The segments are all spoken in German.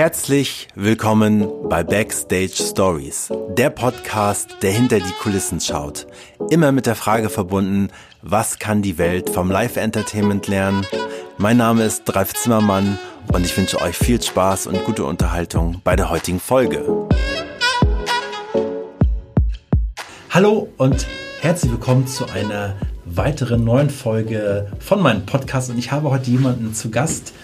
Herzlich willkommen bei Backstage Stories, der Podcast, der hinter die Kulissen schaut. Immer mit der Frage verbunden, was kann die Welt vom Live-Entertainment lernen? Mein Name ist Dreif Zimmermann und ich wünsche euch viel Spaß und gute Unterhaltung bei der heutigen Folge. Hallo und herzlich willkommen zu einer weiteren neuen Folge von meinem Podcast und ich habe heute jemanden zu Gast,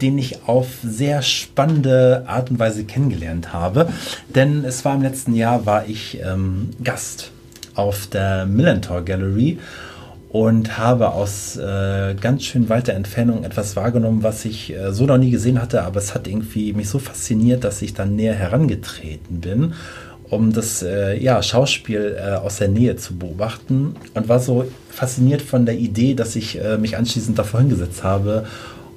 den ich auf sehr spannende Art und Weise kennengelernt habe. Denn es war im letzten Jahr, war ich ähm, Gast auf der Millantor Gallery und habe aus äh, ganz schön weiter Entfernung etwas wahrgenommen, was ich äh, so noch nie gesehen hatte, aber es hat irgendwie mich so fasziniert, dass ich dann näher herangetreten bin, um das äh, ja, Schauspiel äh, aus der Nähe zu beobachten und war so fasziniert von der Idee, dass ich äh, mich anschließend davor hingesetzt habe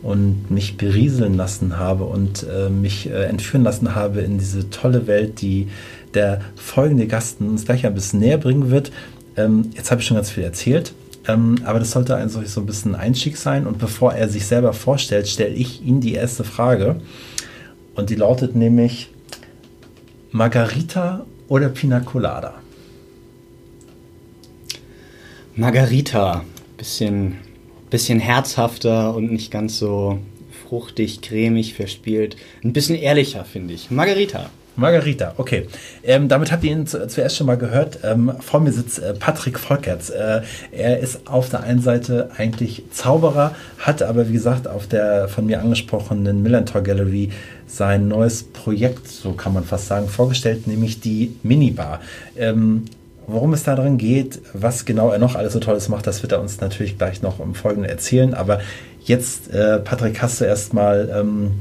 und mich berieseln lassen habe und äh, mich äh, entführen lassen habe in diese tolle Welt, die der folgende Gast uns gleich ein bisschen näher bringen wird. Ähm, jetzt habe ich schon ganz viel erzählt, ähm, aber das sollte ein, so ein bisschen Einstieg sein. Und bevor er sich selber vorstellt, stelle ich ihm die erste Frage. Und die lautet nämlich: Margarita oder Pina Colada? Margarita. Bisschen bisschen herzhafter und nicht ganz so fruchtig, cremig, verspielt. Ein bisschen ehrlicher, finde ich. Margarita. Margarita, okay. Ähm, damit habt ihr ihn zu, zuerst schon mal gehört. Ähm, vor mir sitzt äh, Patrick Volkerts. Äh, er ist auf der einen Seite eigentlich Zauberer, hat aber, wie gesagt, auf der von mir angesprochenen Millantor Gallery sein neues Projekt, so kann man fast sagen, vorgestellt, nämlich die Minibar. Ähm, Worum es da drin geht, was genau er noch alles so Tolles macht, das wird er uns natürlich gleich noch im Folgenden erzählen. Aber jetzt, äh, Patrick, hast du erstmal ähm,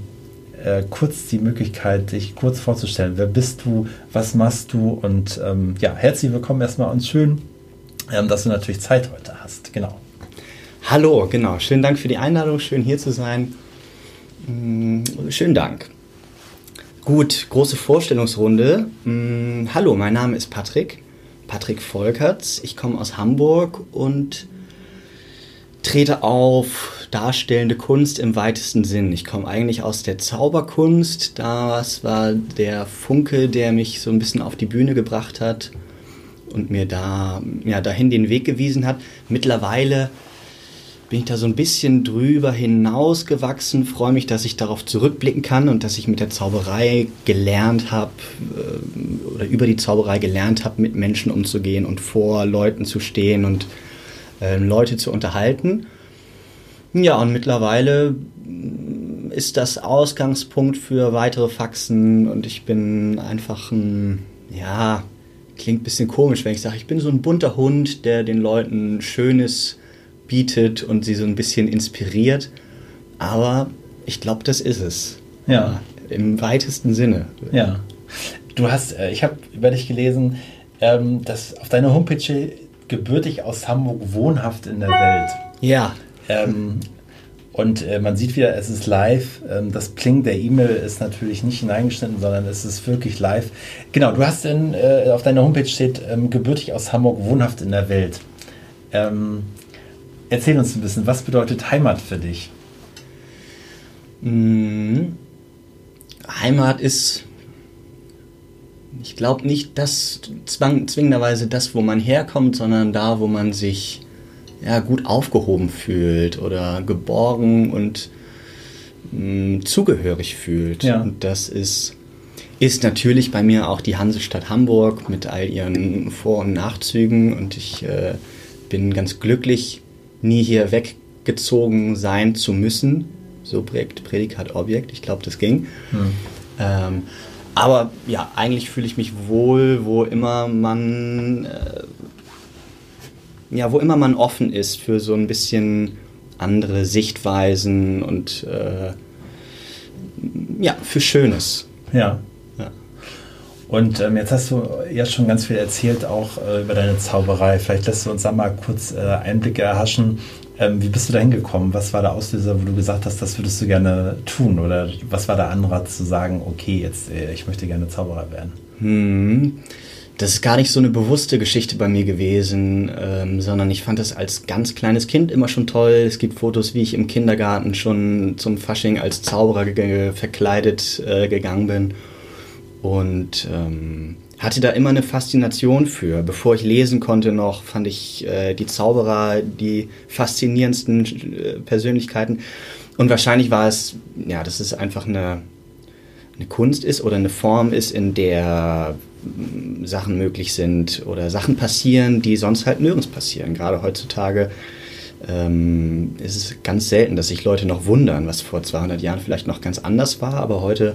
äh, kurz die Möglichkeit, dich kurz vorzustellen. Wer bist du? Was machst du? Und ähm, ja, herzlich willkommen erstmal und schön, ähm, dass du natürlich Zeit heute hast. Genau. Hallo, genau. Schönen Dank für die Einladung. Schön hier zu sein. Mm, schönen Dank. Gut, große Vorstellungsrunde. Mm, hallo, mein Name ist Patrick. Patrick Volkerts. Ich komme aus Hamburg und trete auf darstellende Kunst im weitesten Sinn. Ich komme eigentlich aus der Zauberkunst. Das war der Funke, der mich so ein bisschen auf die Bühne gebracht hat und mir da ja, dahin den Weg gewiesen hat. Mittlerweile bin ich da so ein bisschen drüber hinausgewachsen, freue mich, dass ich darauf zurückblicken kann und dass ich mit der Zauberei gelernt habe äh, oder über die Zauberei gelernt habe, mit Menschen umzugehen und vor Leuten zu stehen und äh, Leute zu unterhalten. Ja, und mittlerweile ist das Ausgangspunkt für weitere Faxen und ich bin einfach ein, ja, klingt ein bisschen komisch, wenn ich sage, ich bin so ein bunter Hund, der den Leuten schönes bietet und sie so ein bisschen inspiriert. Aber ich glaube, das ist es. Ja. Im weitesten Sinne. Ja. Du hast, äh, ich habe über dich gelesen, ähm, dass auf deiner Homepage gebürtig aus Hamburg wohnhaft in der Welt. Ja. Ähm, und äh, man sieht wieder, es ist live. Ähm, das Pling der E-Mail ist natürlich nicht hineingeschnitten, sondern es ist wirklich live. Genau, du hast in, äh, auf deiner Homepage steht, ähm, gebürtig aus Hamburg, wohnhaft in der Welt. Erzähl uns ein bisschen, was bedeutet Heimat für dich? Mhm. Heimat ist, ich glaube nicht das zwang, zwingenderweise das, wo man herkommt, sondern da, wo man sich ja, gut aufgehoben fühlt oder geborgen und mh, zugehörig fühlt. Ja. Und das ist, ist natürlich bei mir auch die Hansestadt Hamburg mit all ihren Vor- und Nachzügen und ich äh, bin ganz glücklich, nie hier weggezogen sein zu müssen. So Prädikat, Objekt, ich glaube, das ging. Hm. Ähm, aber ja, eigentlich fühle ich mich wohl, wo immer man, äh, ja, wo immer man offen ist für so ein bisschen andere Sichtweisen und äh, ja, für Schönes. Ja. Und ähm, jetzt hast du ja schon ganz viel erzählt, auch äh, über deine Zauberei. Vielleicht lässt du uns da mal kurz äh, Einblicke erhaschen. Ähm, wie bist du da hingekommen? Was war der Auslöser, wo du gesagt hast, das würdest du gerne tun? Oder was war der Anrat zu sagen, okay, jetzt äh, ich möchte gerne Zauberer werden? Hm. das ist gar nicht so eine bewusste Geschichte bei mir gewesen, ähm, sondern ich fand das als ganz kleines Kind immer schon toll. Es gibt Fotos, wie ich im Kindergarten schon zum Fasching als Zauberer verkleidet äh, gegangen bin und ähm, hatte da immer eine Faszination für. Bevor ich lesen konnte noch, fand ich äh, die Zauberer die faszinierendsten äh, Persönlichkeiten. Und wahrscheinlich war es, ja, dass es einfach eine, eine Kunst ist oder eine Form ist, in der Sachen möglich sind oder Sachen passieren, die sonst halt nirgends passieren. Gerade heutzutage ähm, ist es ganz selten, dass sich Leute noch wundern, was vor 200 Jahren vielleicht noch ganz anders war, aber heute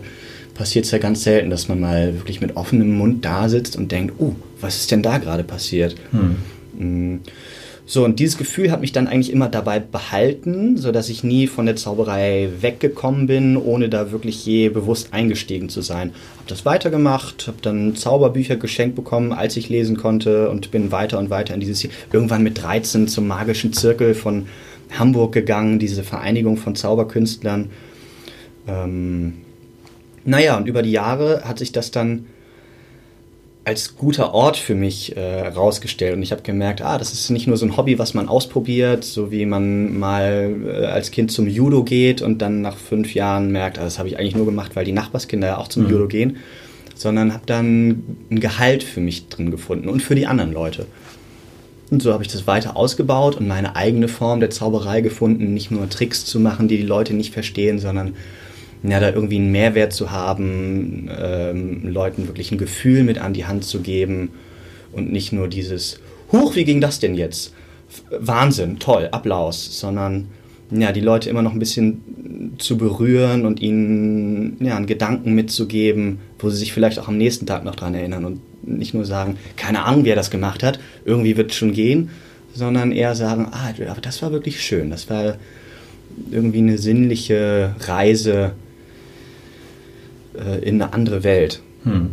passiert es ja ganz selten, dass man mal wirklich mit offenem Mund da sitzt und denkt, oh, was ist denn da gerade passiert? Hm. So, und dieses Gefühl hat mich dann eigentlich immer dabei behalten, sodass ich nie von der Zauberei weggekommen bin, ohne da wirklich je bewusst eingestiegen zu sein. Hab das weitergemacht, habe dann Zauberbücher geschenkt bekommen, als ich lesen konnte und bin weiter und weiter in dieses irgendwann mit 13 zum magischen Zirkel von Hamburg gegangen, diese Vereinigung von Zauberkünstlern. Ähm, naja, und über die Jahre hat sich das dann als guter Ort für mich äh, rausgestellt und ich habe gemerkt, ah, das ist nicht nur so ein Hobby, was man ausprobiert, so wie man mal äh, als Kind zum Judo geht und dann nach fünf Jahren merkt, ah, das habe ich eigentlich nur gemacht, weil die Nachbarskinder ja auch zum mhm. Judo gehen, sondern habe dann ein Gehalt für mich drin gefunden und für die anderen Leute. Und so habe ich das weiter ausgebaut und meine eigene Form der Zauberei gefunden, nicht nur Tricks zu machen, die die Leute nicht verstehen, sondern ja, da irgendwie einen Mehrwert zu haben, ähm, Leuten wirklich ein Gefühl mit an die Hand zu geben und nicht nur dieses, Huch, wie ging das denn jetzt? Wahnsinn, toll, Applaus, sondern ja, die Leute immer noch ein bisschen zu berühren und ihnen ja, einen Gedanken mitzugeben, wo sie sich vielleicht auch am nächsten Tag noch dran erinnern und nicht nur sagen, keine Ahnung, wer das gemacht hat, irgendwie wird es schon gehen, sondern eher sagen, ah, aber das war wirklich schön, das war irgendwie eine sinnliche Reise äh, in eine andere Welt. Hm.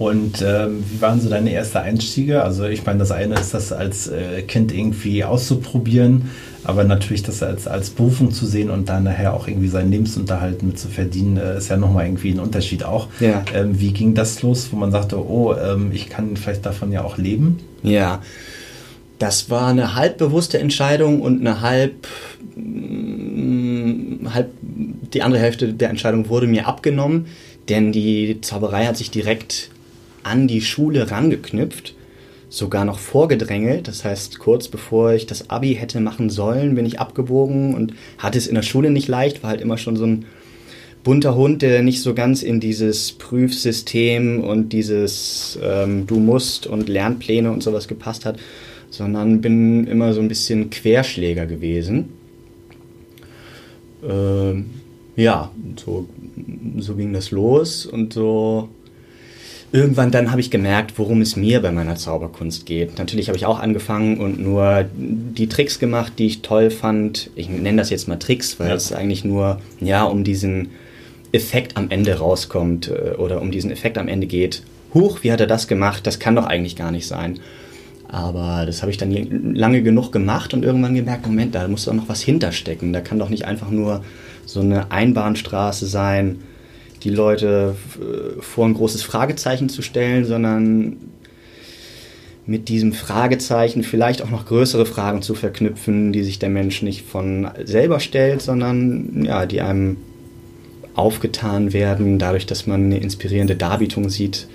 Und ähm, wie waren so deine ersten Einstiege? Also ich meine, das eine ist das als äh, Kind irgendwie auszuprobieren, aber natürlich das als, als Berufung zu sehen und dann nachher auch irgendwie seinen Lebensunterhalt mit zu verdienen, äh, ist ja nochmal irgendwie ein Unterschied auch. Ja. Ähm, wie ging das los, wo man sagte, oh, ähm, ich kann vielleicht davon ja auch leben? Ja, das war eine halb bewusste Entscheidung und eine halb, halb die andere Hälfte der Entscheidung wurde mir abgenommen, denn die Zauberei hat sich direkt an die Schule rangeknüpft, sogar noch vorgedrängelt. Das heißt, kurz bevor ich das Abi hätte machen sollen, bin ich abgebogen und hatte es in der Schule nicht leicht, war halt immer schon so ein bunter Hund, der nicht so ganz in dieses Prüfsystem und dieses ähm, Du musst und Lernpläne und sowas gepasst hat, sondern bin immer so ein bisschen Querschläger gewesen. Ähm, ja, so, so ging das los und so irgendwann dann habe ich gemerkt, worum es mir bei meiner Zauberkunst geht. Natürlich habe ich auch angefangen und nur die Tricks gemacht, die ich toll fand. Ich nenne das jetzt mal Tricks, weil ja. es eigentlich nur ja um diesen Effekt am Ende rauskommt äh, oder um diesen Effekt am Ende geht. Huch, wie hat er das gemacht? Das kann doch eigentlich gar nicht sein. Aber das habe ich dann lange genug gemacht und irgendwann gemerkt, Moment, da muss doch noch was hinterstecken. Da kann doch nicht einfach nur so eine Einbahnstraße sein, die Leute äh, vor ein großes Fragezeichen zu stellen, sondern mit diesem Fragezeichen vielleicht auch noch größere Fragen zu verknüpfen, die sich der Mensch nicht von selber stellt, sondern ja, die einem aufgetan werden, dadurch, dass man eine inspirierende Darbietung sieht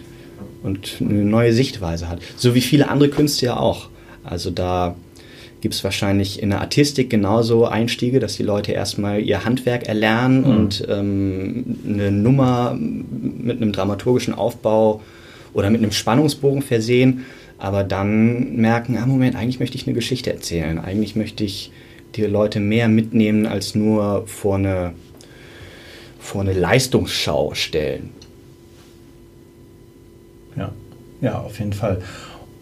und eine neue Sichtweise hat. So wie viele andere Künste ja auch. Also da gibt es wahrscheinlich in der Artistik genauso Einstiege, dass die Leute erstmal ihr Handwerk erlernen mhm. und ähm, eine Nummer mit einem dramaturgischen Aufbau oder mit einem Spannungsbogen versehen, aber dann merken, ah Moment, eigentlich möchte ich eine Geschichte erzählen, eigentlich möchte ich die Leute mehr mitnehmen als nur vor eine, vor eine Leistungsschau stellen. Ja, ja, auf jeden Fall.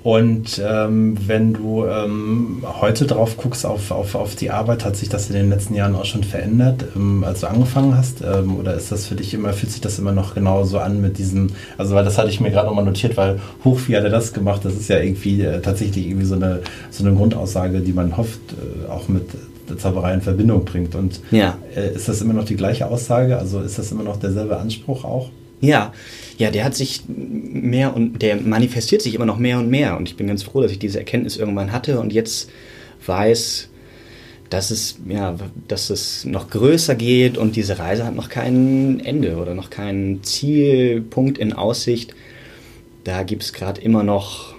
Und ähm, wenn du ähm, heute drauf guckst auf, auf, auf die Arbeit, hat sich das in den letzten Jahren auch schon verändert, ähm, als du angefangen hast? Ähm, oder ist das für dich immer, fühlt sich das immer noch genauso an mit diesem, also weil das hatte ich mir gerade nochmal notiert, weil hoch, wie hat er das gemacht? Das ist ja irgendwie äh, tatsächlich irgendwie so eine, so eine Grundaussage, die man hofft, äh, auch mit der Zauberei in Verbindung bringt. Und ja. äh, ist das immer noch die gleiche Aussage? Also ist das immer noch derselbe Anspruch auch? Ja, ja, der hat sich mehr und der manifestiert sich immer noch mehr und mehr. Und ich bin ganz froh, dass ich diese Erkenntnis irgendwann hatte und jetzt weiß, dass es, ja, dass es noch größer geht und diese Reise hat noch kein Ende oder noch keinen Zielpunkt in Aussicht. Da gibt es gerade immer noch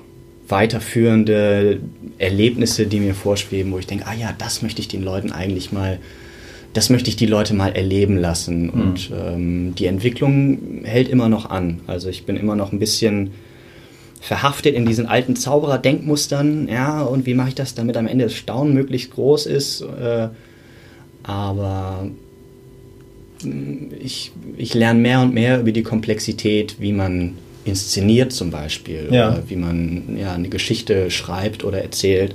weiterführende Erlebnisse, die mir vorschweben, wo ich denke, ah ja, das möchte ich den Leuten eigentlich mal das möchte ich die Leute mal erleben lassen. Mhm. Und ähm, die Entwicklung hält immer noch an. Also ich bin immer noch ein bisschen verhaftet in diesen alten Zauberer-Denkmustern. Ja, und wie mache ich das, damit am Ende das Staunen möglichst groß ist? Äh, aber mm, ich, ich lerne mehr und mehr über die Komplexität, wie man inszeniert zum Beispiel, ja. oder wie man ja, eine Geschichte schreibt oder erzählt.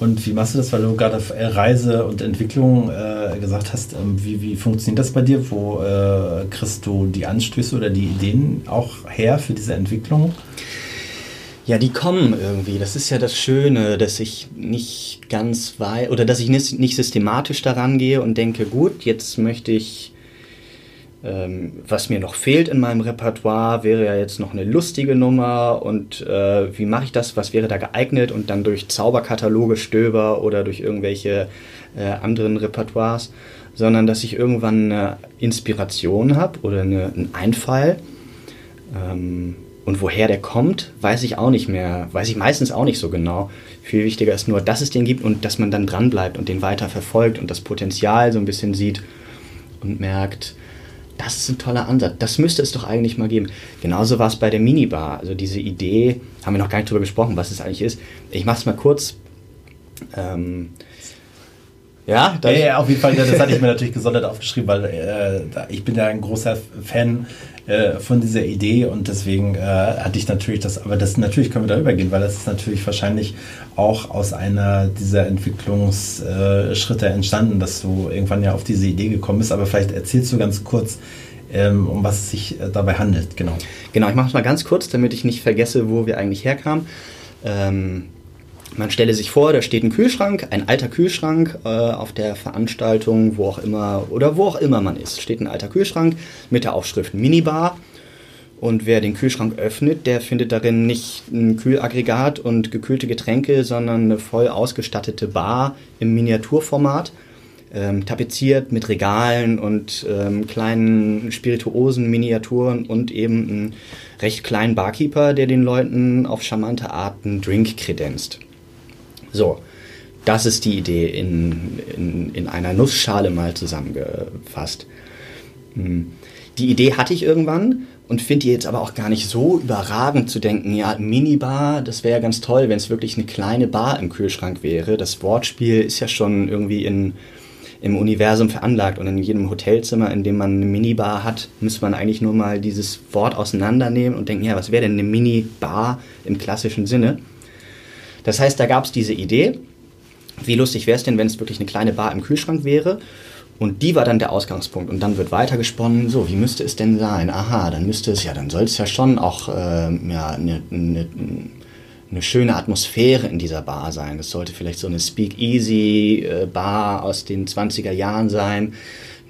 Und wie machst du das, weil du gerade Reise und Entwicklung äh, gesagt hast? Ähm, wie, wie funktioniert das bei dir? Wo äh, kriegst du die Anstöße oder die Ideen auch her für diese Entwicklung? Ja, die kommen irgendwie. Das ist ja das Schöne, dass ich nicht ganz weiß oder dass ich nicht, nicht systematisch daran gehe und denke, gut, jetzt möchte ich ähm, was mir noch fehlt in meinem Repertoire, wäre ja jetzt noch eine lustige Nummer und äh, wie mache ich das, was wäre da geeignet und dann durch Zauberkataloge stöber oder durch irgendwelche äh, anderen Repertoires, sondern dass ich irgendwann eine Inspiration habe oder eine, einen Einfall. Ähm, und woher der kommt, weiß ich auch nicht mehr, weiß ich meistens auch nicht so genau. Viel wichtiger ist nur, dass es den gibt und dass man dann dranbleibt und den weiter verfolgt und das Potenzial so ein bisschen sieht und merkt, das ist ein toller Ansatz. Das müsste es doch eigentlich mal geben. Genauso war es bei der Minibar. Also diese Idee, haben wir noch gar nicht drüber gesprochen, was es eigentlich ist. Ich mache es mal kurz. Ähm, ja, ja, ja, auf jeden Fall. Das hatte ich mir natürlich gesondert aufgeschrieben, weil äh, ich bin ja ein großer Fan äh, von dieser Idee und deswegen äh, hatte ich natürlich das, aber das natürlich können wir darüber gehen, weil das ist natürlich wahrscheinlich auch aus einer dieser Entwicklungsschritte entstanden, dass du irgendwann ja auf diese Idee gekommen bist. Aber vielleicht erzählst du ganz kurz, ähm, um was es sich äh, dabei handelt. Genau. Genau, ich mache es mal ganz kurz, damit ich nicht vergesse, wo wir eigentlich herkamen. Ähm man stelle sich vor, da steht ein Kühlschrank, ein alter Kühlschrank äh, auf der Veranstaltung, wo auch immer oder wo auch immer man ist, steht ein alter Kühlschrank mit der Aufschrift Minibar. Und wer den Kühlschrank öffnet, der findet darin nicht ein Kühlaggregat und gekühlte Getränke, sondern eine voll ausgestattete Bar im Miniaturformat, ähm, tapeziert mit Regalen und ähm, kleinen Spirituosen, Miniaturen und eben einen recht kleinen Barkeeper, der den Leuten auf charmante Art einen Drink kredenzt. So, das ist die Idee in, in, in einer Nussschale mal zusammengefasst. Hm. Die Idee hatte ich irgendwann und finde die jetzt aber auch gar nicht so überragend zu denken, ja, Minibar, das wäre ja ganz toll, wenn es wirklich eine kleine Bar im Kühlschrank wäre. Das Wortspiel ist ja schon irgendwie in, im Universum veranlagt und in jedem Hotelzimmer, in dem man eine Minibar hat, müsste man eigentlich nur mal dieses Wort auseinandernehmen und denken, ja, was wäre denn eine Minibar im klassischen Sinne? Das heißt, da gab es diese Idee, wie lustig wäre es denn, wenn es wirklich eine kleine Bar im Kühlschrank wäre. Und die war dann der Ausgangspunkt. Und dann wird weitergesponnen, so, wie müsste es denn sein? Aha, dann müsste es, ja, dann soll es ja schon auch äh, ja, eine, eine, eine schöne Atmosphäre in dieser Bar sein. Das sollte vielleicht so eine Speakeasy-Bar aus den 20er Jahren sein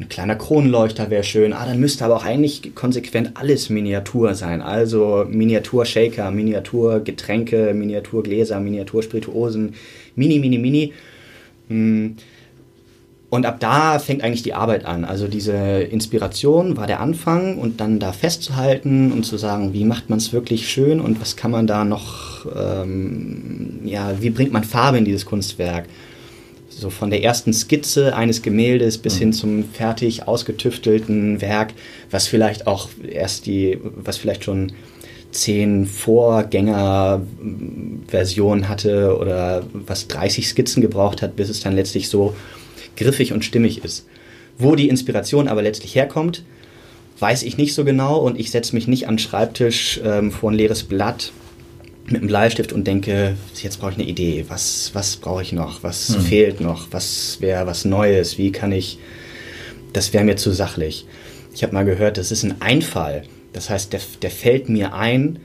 ein kleiner Kronleuchter wäre schön. Ah, dann müsste aber auch eigentlich konsequent alles Miniatur sein. Also Miniatur-Shaker, Miniatur-Getränke, Miniatur-Gläser, Miniatur-Spirituosen, Mini, Mini, Mini. Hm. Und ab da fängt eigentlich die Arbeit an. Also diese Inspiration war der Anfang und dann da festzuhalten und zu sagen, wie macht man es wirklich schön und was kann man da noch, ähm, ja, wie bringt man Farbe in dieses Kunstwerk? So von der ersten Skizze eines Gemäldes bis mhm. hin zum fertig ausgetüftelten Werk, was vielleicht auch erst die, was vielleicht schon zehn Vorgängerversionen hatte oder was 30 Skizzen gebraucht hat, bis es dann letztlich so griffig und stimmig ist. Wo die Inspiration aber letztlich herkommt, weiß ich nicht so genau und ich setze mich nicht an den Schreibtisch ähm, vor ein leeres Blatt mit einem Bleistift und denke, jetzt brauche ich eine Idee. Was, was brauche ich noch? Was hm. fehlt noch? Was wäre was Neues? Wie kann ich. Das wäre mir zu sachlich. Ich habe mal gehört, das ist ein Einfall. Das heißt, der, der fällt mir ein,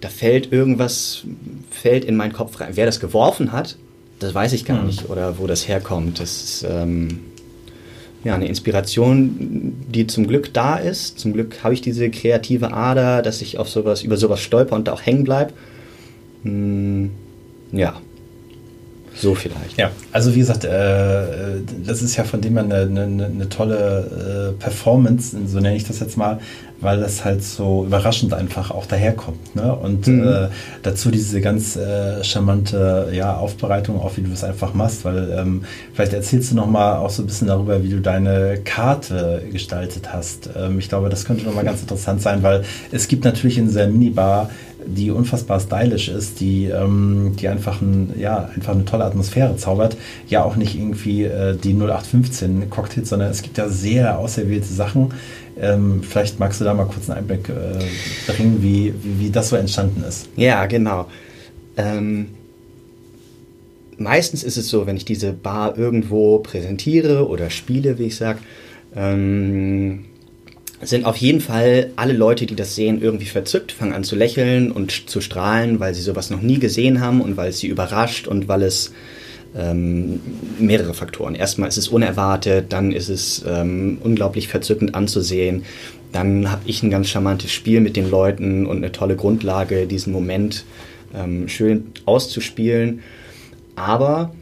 da fällt irgendwas, fällt in meinen Kopf rein. Wer das geworfen hat, das weiß ich gar hm. nicht. Oder wo das herkommt. Das ist, ähm, ja, eine Inspiration, die zum Glück da ist. Zum Glück habe ich diese kreative Ader, dass ich auf sowas, über sowas stolper und da auch hängen bleibe. Hm, ja, so vielleicht. Ja, also wie gesagt, äh, das ist ja von dem her eine, eine, eine tolle äh, Performance, so nenne ich das jetzt mal, weil das halt so überraschend einfach auch daherkommt. Ne? Und mhm. äh, dazu diese ganz äh, charmante ja, Aufbereitung, auch wie du es einfach machst, weil ähm, vielleicht erzählst du nochmal auch so ein bisschen darüber, wie du deine Karte gestaltet hast. Ähm, ich glaube, das könnte nochmal ganz interessant sein, weil es gibt natürlich in dieser Minibar die unfassbar stylisch ist, die, ähm, die einfach, ein, ja, einfach eine tolle Atmosphäre zaubert. Ja, auch nicht irgendwie äh, die 0815 Cocktails, sondern es gibt ja sehr auserwählte Sachen. Ähm, vielleicht magst du da mal kurz einen Einblick äh, bringen, wie, wie, wie, das so entstanden ist. Ja, genau. Ähm, meistens ist es so, wenn ich diese Bar irgendwo präsentiere oder spiele, wie ich sage, ähm, sind auf jeden Fall alle Leute, die das sehen, irgendwie verzückt, fangen an zu lächeln und zu strahlen, weil sie sowas noch nie gesehen haben und weil es sie überrascht und weil es ähm, mehrere Faktoren. Erstmal ist es unerwartet, dann ist es ähm, unglaublich verzückend anzusehen. Dann habe ich ein ganz charmantes Spiel mit den Leuten und eine tolle Grundlage, diesen Moment ähm, schön auszuspielen. Aber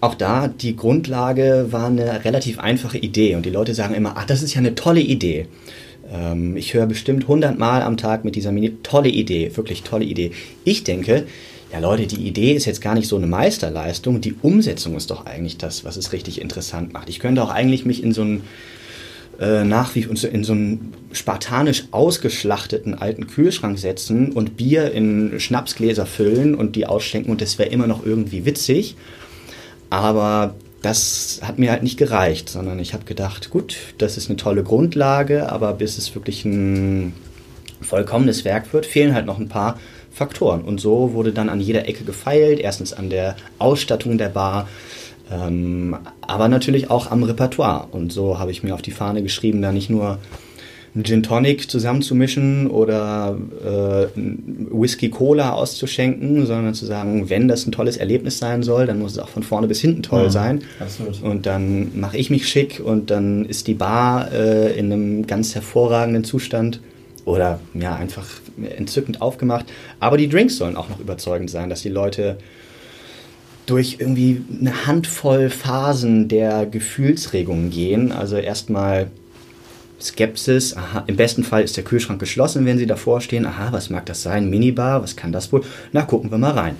auch da, die Grundlage war eine relativ einfache Idee und die Leute sagen immer, ach, das ist ja eine tolle Idee. Ähm, ich höre bestimmt 100 Mal am Tag mit dieser Mini, tolle Idee, wirklich tolle Idee. Ich denke, ja Leute, die Idee ist jetzt gar nicht so eine Meisterleistung, die Umsetzung ist doch eigentlich das, was es richtig interessant macht. Ich könnte auch eigentlich mich in so einen äh, nach wie in so einen spartanisch ausgeschlachteten alten Kühlschrank setzen und Bier in Schnapsgläser füllen und die ausschenken und das wäre immer noch irgendwie witzig. Aber das hat mir halt nicht gereicht, sondern ich habe gedacht, gut, das ist eine tolle Grundlage, aber bis es wirklich ein vollkommenes Werk wird, fehlen halt noch ein paar Faktoren. Und so wurde dann an jeder Ecke gefeilt, erstens an der Ausstattung der Bar, ähm, aber natürlich auch am Repertoire. Und so habe ich mir auf die Fahne geschrieben, da nicht nur einen Gin Tonic zusammenzumischen oder äh, Whisky Cola auszuschenken, sondern zu sagen, wenn das ein tolles Erlebnis sein soll, dann muss es auch von vorne bis hinten toll ja, sein. Absolut. Und dann mache ich mich schick und dann ist die Bar äh, in einem ganz hervorragenden Zustand oder ja, einfach entzückend aufgemacht. Aber die Drinks sollen auch noch überzeugend sein, dass die Leute durch irgendwie eine Handvoll Phasen der Gefühlsregungen gehen. Also erstmal Skepsis, aha, im besten Fall ist der Kühlschrank geschlossen, wenn Sie davor stehen, aha, was mag das sein, Minibar, was kann das wohl? Na, gucken wir mal rein.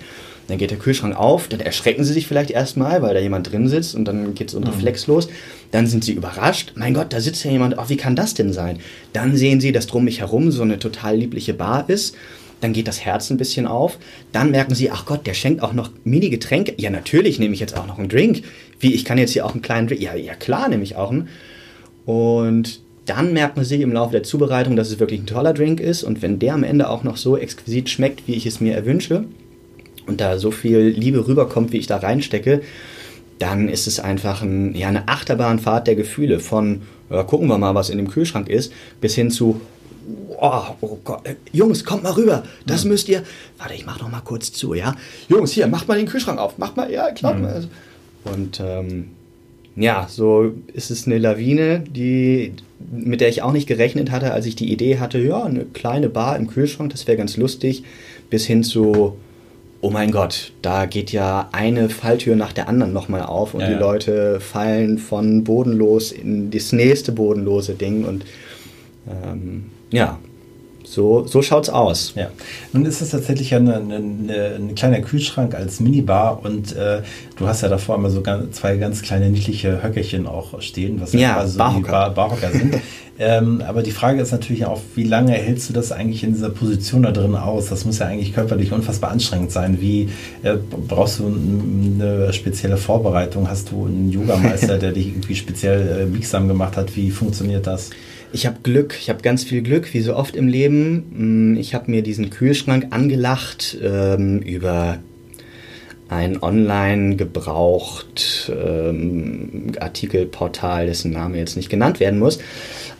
Dann geht der Kühlschrank auf, dann erschrecken Sie sich vielleicht erstmal, weil da jemand drin sitzt und dann geht so ein mhm. Reflex los. Dann sind Sie überrascht, mein Gott, da sitzt ja jemand, ach, wie kann das denn sein? Dann sehen Sie, dass drum mich herum so eine total liebliche Bar ist dann geht das Herz ein bisschen auf. Dann merken sie, ach Gott, der schenkt auch noch Mini-Getränke. Ja, natürlich nehme ich jetzt auch noch einen Drink. Wie, ich kann jetzt hier auch einen kleinen Drink. Ja, ja klar nehme ich auch einen. Und dann merkt man sich im Laufe der Zubereitung, dass es wirklich ein toller Drink ist. Und wenn der am Ende auch noch so exquisit schmeckt, wie ich es mir erwünsche, und da so viel Liebe rüberkommt, wie ich da reinstecke, dann ist es einfach ein, ja, eine Achterbahnfahrt der Gefühle von, ja, gucken wir mal, was in dem Kühlschrank ist, bis hin zu, oh, oh Gott, äh, Jungs, kommt mal rüber, das mhm. müsst ihr, warte, ich mach noch mal kurz zu, ja, Jungs, hier, macht mal den Kühlschrank auf, macht mal, ja, klar. Mhm. Und ähm, ja, so ist es eine Lawine, die, mit der ich auch nicht gerechnet hatte, als ich die Idee hatte, ja, eine kleine Bar im Kühlschrank, das wäre ganz lustig, bis hin zu, oh mein Gott, da geht ja eine Falltür nach der anderen nochmal auf und ja, die ja. Leute fallen von bodenlos in das nächste bodenlose Ding und ähm, ja, so, so es aus. Ja. Nun ist es tatsächlich eine, eine, ein kleiner Kühlschrank als Minibar und äh, du hast ja davor immer so ganz, zwei ganz kleine niedliche Höckerchen auch stehen, was ja, quasi so die Bar, Barhocker sind. ähm, aber die Frage ist natürlich auch, wie lange hältst du das eigentlich in dieser Position da drin aus? Das muss ja eigentlich körperlich unfassbar anstrengend sein. Wie äh, brauchst du eine spezielle Vorbereitung? Hast du einen Yogameister, der dich irgendwie speziell äh, biegsam gemacht hat? Wie funktioniert das? Ich habe Glück, ich habe ganz viel Glück, wie so oft im Leben. Mm, ich habe mir diesen Kühlschrank angelacht ähm, über ein online gebraucht ähm, Artikelportal, dessen Name jetzt nicht genannt werden muss.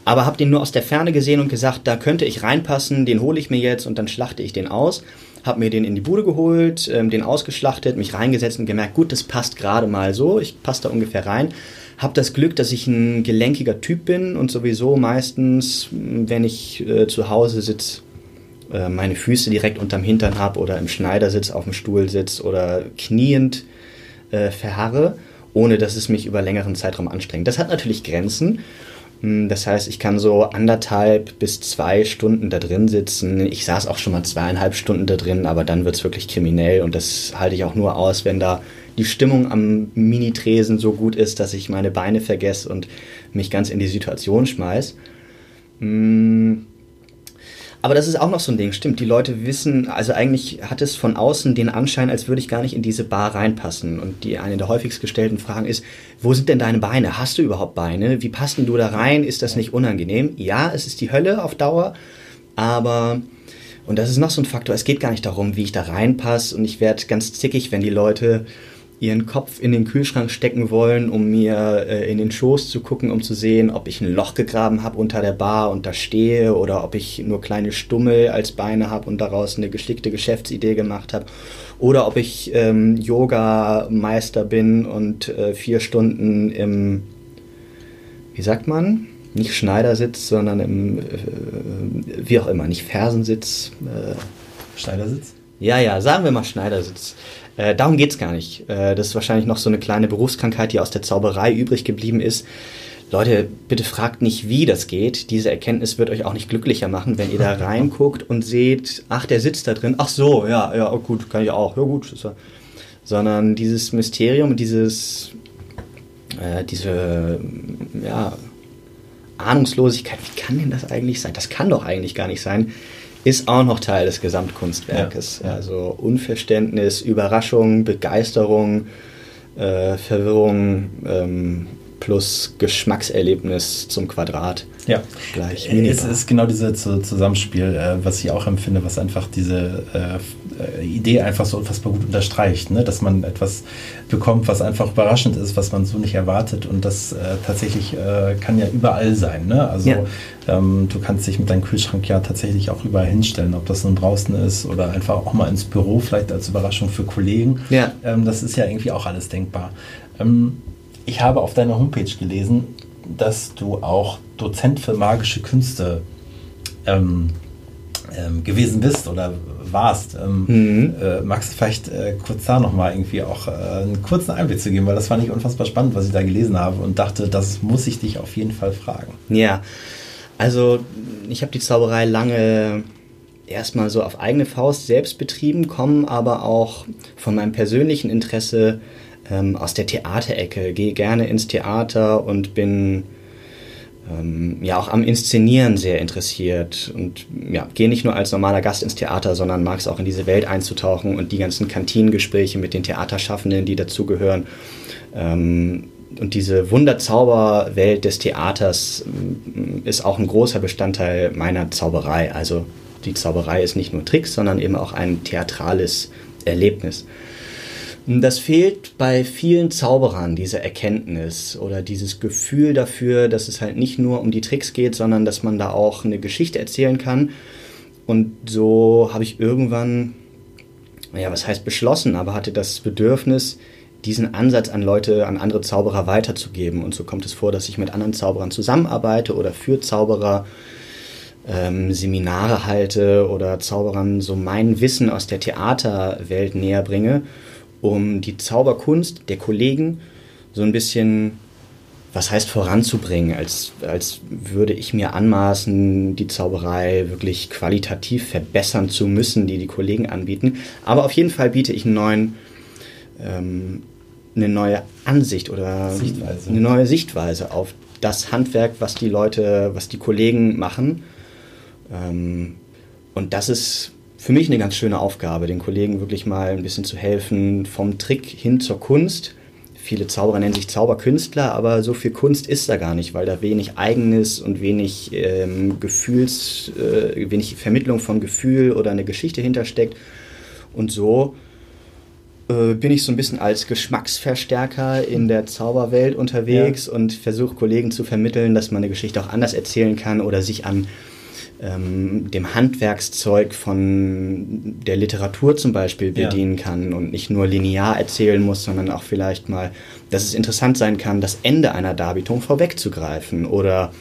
Aber habe den nur aus der Ferne gesehen und gesagt, da könnte ich reinpassen, den hole ich mir jetzt und dann schlachte ich den aus. Habe mir den in die Bude geholt, ähm, den ausgeschlachtet, mich reingesetzt und gemerkt, gut, das passt gerade mal so, ich passe da ungefähr rein. Habe das Glück, dass ich ein gelenkiger Typ bin und sowieso meistens, wenn ich äh, zu Hause sitze, äh, meine Füße direkt unterm Hintern habe oder im Schneidersitz auf dem Stuhl sitze oder kniend äh, verharre, ohne dass es mich über längeren Zeitraum anstrengt. Das hat natürlich Grenzen. Das heißt, ich kann so anderthalb bis zwei Stunden da drin sitzen. Ich saß auch schon mal zweieinhalb Stunden da drin, aber dann wird es wirklich kriminell und das halte ich auch nur aus, wenn da die Stimmung am Mini-Tresen so gut ist, dass ich meine Beine vergesse und mich ganz in die Situation schmeiß. Hm, aber das ist auch noch so ein Ding, stimmt. Die Leute wissen, also eigentlich hat es von außen den Anschein, als würde ich gar nicht in diese Bar reinpassen. Und die eine der häufigst gestellten Fragen ist, wo sind denn deine Beine? Hast du überhaupt Beine? Wie passen du da rein? Ist das nicht unangenehm? Ja, es ist die Hölle auf Dauer, aber und das ist noch so ein Faktor. Es geht gar nicht darum, wie ich da reinpasse. Und ich werde ganz zickig, wenn die Leute ihren Kopf in den Kühlschrank stecken wollen, um mir äh, in den Schoß zu gucken, um zu sehen, ob ich ein Loch gegraben habe unter der Bar und da stehe oder ob ich nur kleine Stummel als Beine habe und daraus eine geschickte Geschäftsidee gemacht habe oder ob ich ähm, Yoga-Meister bin und äh, vier Stunden im, wie sagt man, nicht Schneidersitz, sondern im, äh, wie auch immer, nicht Fersensitz. Äh, Schneidersitz? Ja, ja, sagen wir mal Schneidersitz. Äh, darum geht's gar nicht. Äh, das ist wahrscheinlich noch so eine kleine Berufskrankheit, die aus der Zauberei übrig geblieben ist. Leute, bitte fragt nicht, wie das geht. Diese Erkenntnis wird euch auch nicht glücklicher machen, wenn ihr da reinguckt und seht, ach, der sitzt da drin. Ach so, ja, ja, oh, gut, kann ich auch. Ja, gut. Ja. Sondern dieses Mysterium, dieses, äh, diese, ja, Ahnungslosigkeit, wie kann denn das eigentlich sein? Das kann doch eigentlich gar nicht sein ist auch noch Teil des Gesamtkunstwerkes. Ja. Also Unverständnis, Überraschung, Begeisterung, äh, Verwirrung ähm, plus Geschmackserlebnis zum Quadrat. Ja, gleich. Es ist genau dieses Zusammenspiel, äh, was ich auch empfinde, was einfach diese äh, Idee einfach so unfassbar gut unterstreicht, ne? dass man etwas bekommt, was einfach überraschend ist, was man so nicht erwartet und das äh, tatsächlich äh, kann ja überall sein. Ne? Also ja. ähm, du kannst dich mit deinem Kühlschrank ja tatsächlich auch überall hinstellen, ob das nun draußen ist oder einfach auch mal ins Büro, vielleicht als Überraschung für Kollegen. Ja. Ähm, das ist ja irgendwie auch alles denkbar. Ähm, ich habe auf deiner Homepage gelesen, dass du auch Dozent für magische Künste ähm, ähm, gewesen bist oder warst. Ähm, mhm. äh, magst du vielleicht äh, kurz da nochmal irgendwie auch äh, einen kurzen Einblick zu geben, weil das fand ich unfassbar spannend, was ich da gelesen habe und dachte, das muss ich dich auf jeden Fall fragen. Ja, also ich habe die Zauberei lange erstmal so auf eigene Faust selbst betrieben, komme aber auch von meinem persönlichen Interesse ähm, aus der Theaterecke, gehe gerne ins Theater und bin ähm, ja auch am Inszenieren sehr interessiert und ja, gehe nicht nur als normaler Gast ins Theater, sondern mag es auch in diese Welt einzutauchen und die ganzen Kantinengespräche mit den Theaterschaffenden, die dazugehören. Ähm, und diese Wunderzauberwelt des Theaters mm, ist auch ein großer Bestandteil meiner Zauberei. Also die Zauberei ist nicht nur Tricks, sondern eben auch ein theatrales Erlebnis. Das fehlt bei vielen Zauberern, diese Erkenntnis oder dieses Gefühl dafür, dass es halt nicht nur um die Tricks geht, sondern dass man da auch eine Geschichte erzählen kann. Und so habe ich irgendwann, naja, was heißt beschlossen, aber hatte das Bedürfnis, diesen Ansatz an Leute, an andere Zauberer weiterzugeben. Und so kommt es vor, dass ich mit anderen Zauberern zusammenarbeite oder für Zauberer ähm, Seminare halte oder Zauberern so mein Wissen aus der Theaterwelt näher bringe um die Zauberkunst der Kollegen so ein bisschen, was heißt voranzubringen, als, als würde ich mir anmaßen, die Zauberei wirklich qualitativ verbessern zu müssen, die die Kollegen anbieten. Aber auf jeden Fall biete ich einen neuen, ähm, eine neue Ansicht oder Sichtweise. eine neue Sichtweise auf das Handwerk, was die Leute, was die Kollegen machen. Ähm, und das ist für mich eine ganz schöne Aufgabe, den Kollegen wirklich mal ein bisschen zu helfen, vom Trick hin zur Kunst. Viele Zauberer nennen sich Zauberkünstler, aber so viel Kunst ist da gar nicht, weil da wenig Eigenes und wenig ähm, Gefühls, äh, wenig Vermittlung von Gefühl oder eine Geschichte hintersteckt. Und so äh, bin ich so ein bisschen als Geschmacksverstärker in der Zauberwelt unterwegs ja. und versuche Kollegen zu vermitteln, dass man eine Geschichte auch anders erzählen kann oder sich an ähm, dem Handwerkszeug von der Literatur zum Beispiel bedienen ja. kann und nicht nur linear erzählen muss, sondern auch vielleicht mal, dass es interessant sein kann, das Ende einer Darbietung vorwegzugreifen oder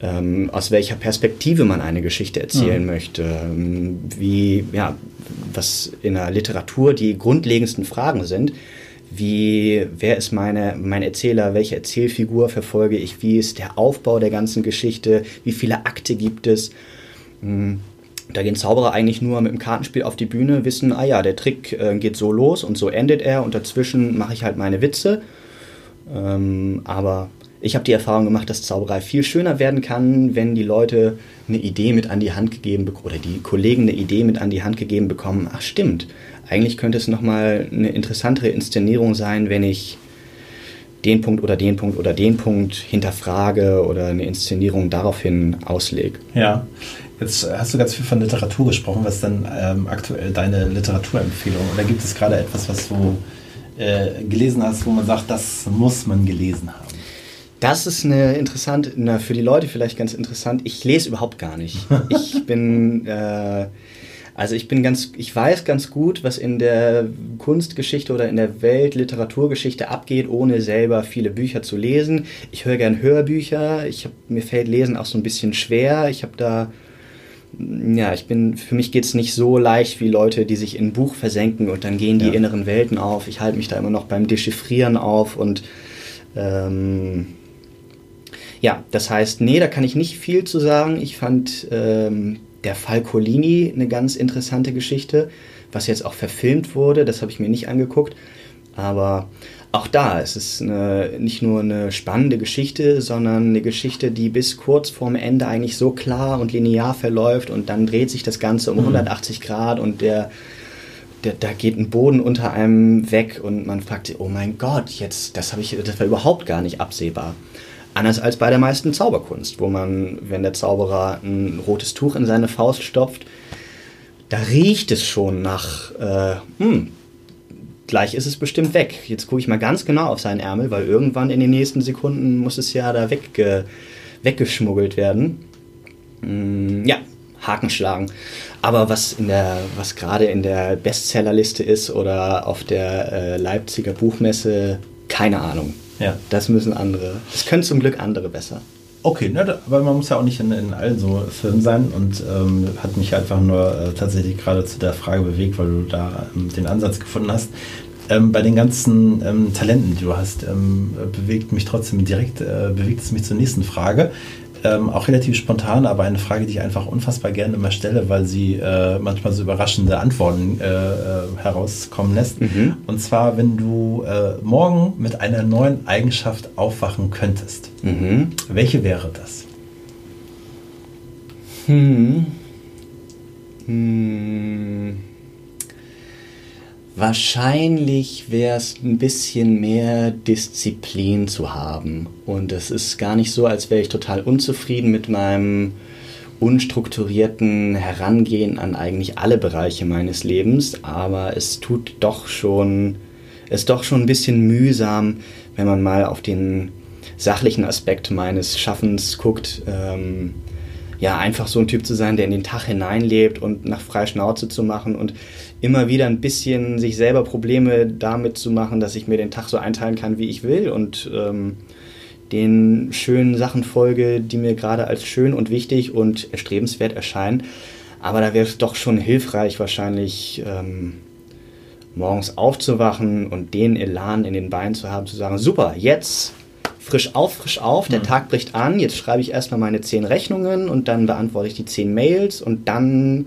ähm, aus welcher Perspektive man eine Geschichte erzählen mhm. möchte, ähm, wie, ja, was in der Literatur die grundlegendsten Fragen sind. Wie, wer ist meine, mein Erzähler, welche Erzählfigur verfolge ich, wie ist der Aufbau der ganzen Geschichte, wie viele Akte gibt es hm, da gehen Zauberer eigentlich nur mit dem Kartenspiel auf die Bühne, wissen, ah ja, der Trick äh, geht so los und so endet er und dazwischen mache ich halt meine Witze. Ähm, aber ich habe die Erfahrung gemacht, dass Zauberei viel schöner werden kann, wenn die Leute eine Idee mit an die Hand gegeben bekommen oder die Kollegen eine Idee mit an die Hand gegeben bekommen. Ach stimmt, eigentlich könnte es nochmal eine interessantere Inszenierung sein, wenn ich den Punkt oder den Punkt oder den Punkt hinterfrage oder eine Inszenierung daraufhin auslege. Ja, Jetzt hast du ganz viel von Literatur gesprochen. Was ist denn ähm, aktuell deine Literaturempfehlung? Oder gibt es gerade etwas, was du äh, gelesen hast, wo man sagt, das muss man gelesen haben? Das ist eine interessante, na, für die Leute vielleicht ganz interessant. Ich lese überhaupt gar nicht. Ich bin, äh, also ich bin ganz, ich weiß ganz gut, was in der Kunstgeschichte oder in der Weltliteraturgeschichte abgeht, ohne selber viele Bücher zu lesen. Ich höre gern Hörbücher. Ich hab, mir fällt Lesen auch so ein bisschen schwer. Ich habe da ja, ich bin, für mich geht es nicht so leicht wie Leute, die sich in ein Buch versenken und dann gehen die ja. inneren Welten auf. Ich halte mich da immer noch beim Dechiffrieren auf und ähm, ja, das heißt, nee, da kann ich nicht viel zu sagen. Ich fand ähm, der Fall Colini eine ganz interessante Geschichte, was jetzt auch verfilmt wurde, das habe ich mir nicht angeguckt. Aber auch da ist es eine, nicht nur eine spannende Geschichte, sondern eine Geschichte, die bis kurz vorm Ende eigentlich so klar und linear verläuft und dann dreht sich das Ganze um mhm. 180 Grad und der, der, da geht ein Boden unter einem weg und man fragt sich, oh mein Gott, jetzt, das habe ich, das war überhaupt gar nicht absehbar. Anders als bei der meisten Zauberkunst, wo man, wenn der Zauberer ein rotes Tuch in seine Faust stopft, da riecht es schon nach, äh, hm, gleich ist es bestimmt weg. Jetzt gucke ich mal ganz genau auf seinen Ärmel, weil irgendwann in den nächsten Sekunden muss es ja da wegge weggeschmuggelt werden. Mm, ja, Haken schlagen. Aber was in der, was gerade in der Bestsellerliste ist oder auf der äh, Leipziger Buchmesse, keine Ahnung. Ja. Das müssen andere. Das können zum Glück andere besser. Okay, ne, aber man muss ja auch nicht in, in allen so Filmen sein und ähm, hat mich einfach nur äh, tatsächlich gerade zu der Frage bewegt, weil du da ähm, den Ansatz gefunden hast. Ähm, bei den ganzen ähm, Talenten, die du hast, ähm, bewegt mich trotzdem direkt, äh, bewegt es mich zur nächsten Frage ähm, auch relativ spontan, aber eine Frage, die ich einfach unfassbar gerne immer stelle, weil sie äh, manchmal so überraschende Antworten äh, äh, herauskommen lässt. Mhm. Und zwar, wenn du äh, morgen mit einer neuen Eigenschaft aufwachen könntest, mhm. welche wäre das? Hm. Hm. Wahrscheinlich wäre es ein bisschen mehr Disziplin zu haben. Und es ist gar nicht so, als wäre ich total unzufrieden mit meinem unstrukturierten Herangehen an eigentlich alle Bereiche meines Lebens. Aber es tut doch schon, es ist doch schon ein bisschen mühsam, wenn man mal auf den sachlichen Aspekt meines Schaffens guckt. Ähm, ja, einfach so ein Typ zu sein, der in den Tag hineinlebt und nach freier Schnauze zu machen und immer wieder ein bisschen sich selber Probleme damit zu machen, dass ich mir den Tag so einteilen kann, wie ich will und ähm, den schönen Sachen folge, die mir gerade als schön und wichtig und erstrebenswert erscheinen. Aber da wäre es doch schon hilfreich, wahrscheinlich ähm, morgens aufzuwachen und den Elan in den Beinen zu haben, zu sagen, super, jetzt frisch auf, frisch auf, der mhm. Tag bricht an, jetzt schreibe ich erstmal meine zehn Rechnungen und dann beantworte ich die zehn Mails und dann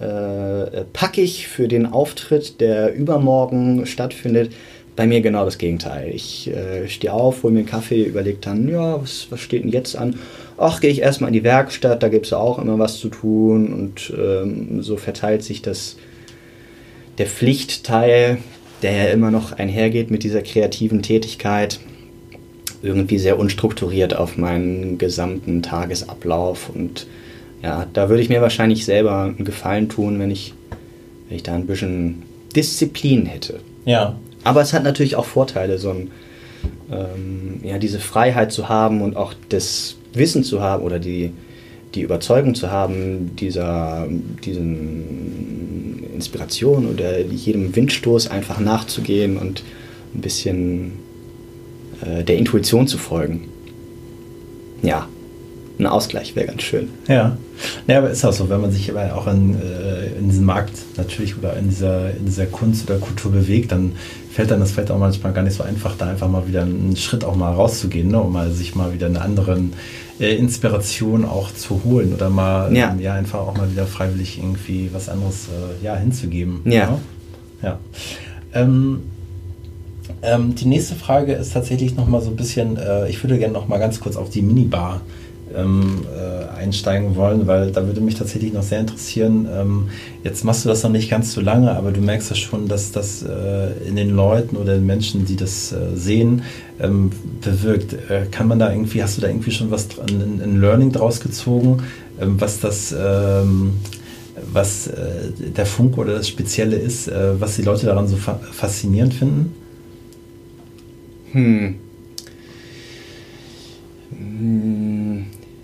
äh, packe ich für den Auftritt, der übermorgen stattfindet, bei mir genau das Gegenteil. Ich äh, stehe auf, hole mir einen Kaffee, überlege dann, ja, was, was steht denn jetzt an? Ach, gehe ich erstmal in die Werkstatt, da gibt es auch immer was zu tun und ähm, so verteilt sich das, der Pflichtteil, der ja immer noch einhergeht mit dieser kreativen Tätigkeit, irgendwie sehr unstrukturiert auf meinen gesamten Tagesablauf und ja, da würde ich mir wahrscheinlich selber einen Gefallen tun, wenn ich, wenn ich da ein bisschen Disziplin hätte. Ja. Aber es hat natürlich auch Vorteile, so ein, ähm, ja, diese Freiheit zu haben und auch das Wissen zu haben oder die, die Überzeugung zu haben, dieser, diesen Inspiration oder jedem Windstoß einfach nachzugehen und ein bisschen äh, der Intuition zu folgen. Ja, ein Ausgleich wäre ganz schön. Ja. ja, aber ist auch so, wenn man sich aber auch in, äh, in diesem Markt natürlich oder in dieser, in dieser Kunst oder Kultur bewegt, dann fällt dann das vielleicht auch manchmal gar nicht so einfach, da einfach mal wieder einen Schritt auch mal rauszugehen, ne, um mal sich mal wieder eine andere äh, Inspiration auch zu holen oder mal ja. Ähm, ja. einfach auch mal wieder freiwillig irgendwie was anderes äh, ja, hinzugeben. Ja. Ja. ja. Ähm, ähm, die nächste Frage ist tatsächlich noch mal so ein bisschen, äh, ich würde gerne noch mal ganz kurz auf die Minibar ähm, äh, einsteigen wollen, weil da würde mich tatsächlich noch sehr interessieren. Ähm, jetzt machst du das noch nicht ganz so lange, aber du merkst ja schon, dass das äh, in den Leuten oder den Menschen, die das äh, sehen, ähm, bewirkt. Äh, kann man da irgendwie, hast du da irgendwie schon was ein, ein Learning draus gezogen, ähm, was das ähm, was äh, der Funk oder das Spezielle ist, äh, was die Leute daran so fa faszinierend finden? Hm. hm.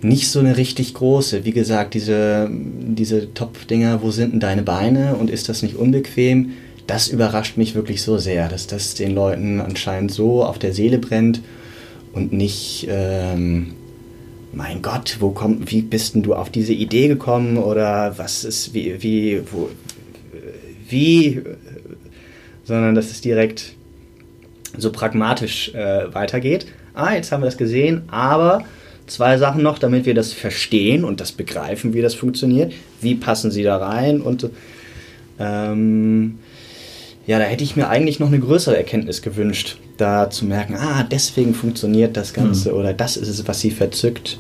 Nicht so eine richtig große. Wie gesagt, diese, diese Top-Dinger, wo sind denn deine Beine und ist das nicht unbequem? Das überrascht mich wirklich so sehr, dass das den Leuten anscheinend so auf der Seele brennt und nicht, ähm, mein Gott, wo kommt, wie bist denn du auf diese Idee gekommen oder was ist, wie, wie, wo, wie, sondern dass es direkt so pragmatisch äh, weitergeht. Ah, jetzt haben wir das gesehen, aber zwei Sachen noch, damit wir das verstehen und das begreifen, wie das funktioniert. Wie passen sie da rein? Und ähm, ja, da hätte ich mir eigentlich noch eine größere Erkenntnis gewünscht, da zu merken, ah, deswegen funktioniert das Ganze mhm. oder das ist es, was sie verzückt.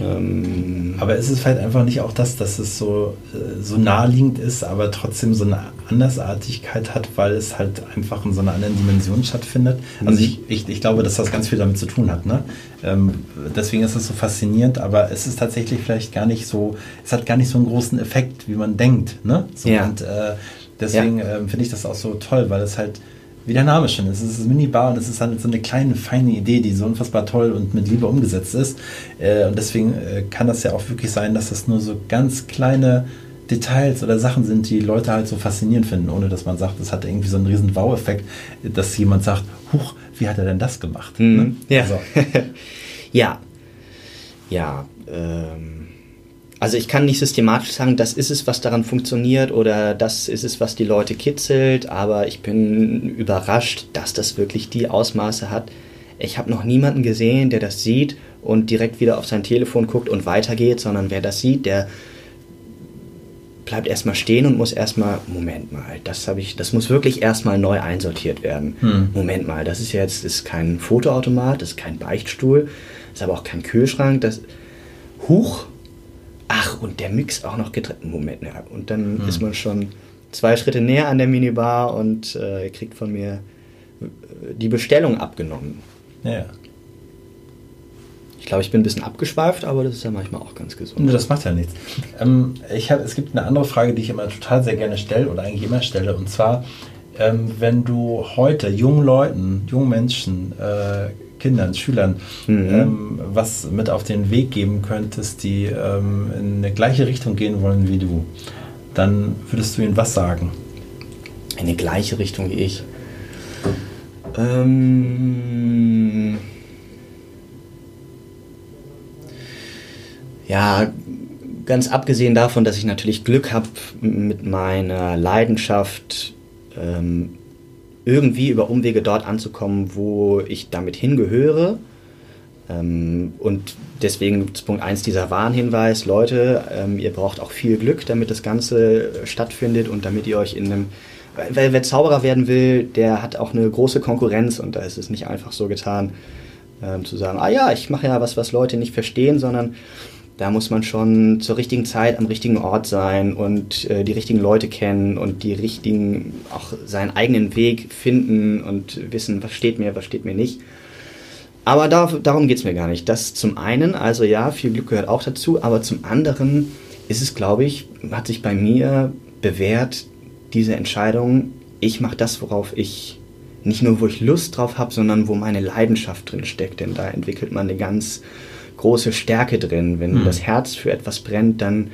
Ähm, aber ist es vielleicht einfach nicht auch das, dass es so, äh, so naheliegend ist, aber trotzdem so eine Andersartigkeit hat, weil es halt einfach in so einer anderen Dimension stattfindet? Also mhm. ich, ich, ich glaube, dass das ganz viel damit zu tun hat. Ne? Ähm, deswegen ist es so faszinierend, aber es ist tatsächlich vielleicht gar nicht so, es hat gar nicht so einen großen Effekt, wie man denkt. Ne? So, ja. Und äh, deswegen ja. äh, finde ich das auch so toll, weil es halt wie der Name schon ist. Es ist Minibar und es ist halt so eine kleine, feine Idee, die so unfassbar toll und mit Liebe umgesetzt ist. Äh, und deswegen äh, kann das ja auch wirklich sein, dass das nur so ganz kleine Details oder Sachen sind, die Leute halt so faszinierend finden, ohne dass man sagt, es hat irgendwie so einen riesen Wow-Effekt, dass jemand sagt, huch, wie hat er denn das gemacht? Mhm. Ne? Ja. Also. ja. Ja. Ähm also ich kann nicht systematisch sagen, das ist es, was daran funktioniert oder das ist es, was die Leute kitzelt, aber ich bin überrascht, dass das wirklich die Ausmaße hat. Ich habe noch niemanden gesehen, der das sieht und direkt wieder auf sein Telefon guckt und weitergeht, sondern wer das sieht, der bleibt erstmal stehen und muss erstmal, Moment mal, das habe ich, das muss wirklich erstmal neu einsortiert werden. Hm. Moment mal, das ist jetzt ist kein Fotoautomat, das ist kein Beichtstuhl, das ist aber auch kein Kühlschrank, das Huch, ach, und der Mix auch noch getrennt. Moment, ja. Und dann hm. ist man schon zwei Schritte näher an der Minibar und äh, kriegt von mir äh, die Bestellung abgenommen. Ja. Ich glaube, ich bin ein bisschen abgeschweift, aber das ist ja manchmal auch ganz gesund. Nee, das macht ja nichts. Ähm, ich hab, es gibt eine andere Frage, die ich immer total sehr gerne stelle oder eigentlich immer stelle. Und zwar, ähm, wenn du heute jungen Leuten, jungen Menschen äh, Kindern, Schülern mhm. ähm, was mit auf den Weg geben könntest, die ähm, in eine gleiche Richtung gehen wollen wie du, dann würdest du ihnen was sagen? In die gleiche Richtung wie ich. Ähm ja, ganz abgesehen davon, dass ich natürlich Glück habe mit meiner Leidenschaft, ähm, irgendwie über Umwege dort anzukommen, wo ich damit hingehöre. Ähm, und deswegen Punkt 1 dieser Warnhinweis, Leute, ähm, ihr braucht auch viel Glück, damit das Ganze stattfindet und damit ihr euch in einem... Weil wer Zauberer werden will, der hat auch eine große Konkurrenz und da ist es nicht einfach so getan, ähm, zu sagen, ah ja, ich mache ja was, was Leute nicht verstehen, sondern da muss man schon zur richtigen Zeit am richtigen Ort sein und äh, die richtigen Leute kennen und die richtigen, auch seinen eigenen Weg finden und wissen, was steht mir, was steht mir nicht. Aber da, darum geht es mir gar nicht. Das zum einen, also ja, viel Glück gehört auch dazu, aber zum anderen ist es, glaube ich, hat sich bei mir bewährt, diese Entscheidung, ich mache das, worauf ich nicht nur, wo ich Lust drauf habe, sondern wo meine Leidenschaft drin steckt. Denn da entwickelt man eine ganz große Stärke drin. Wenn mhm. das Herz für etwas brennt, dann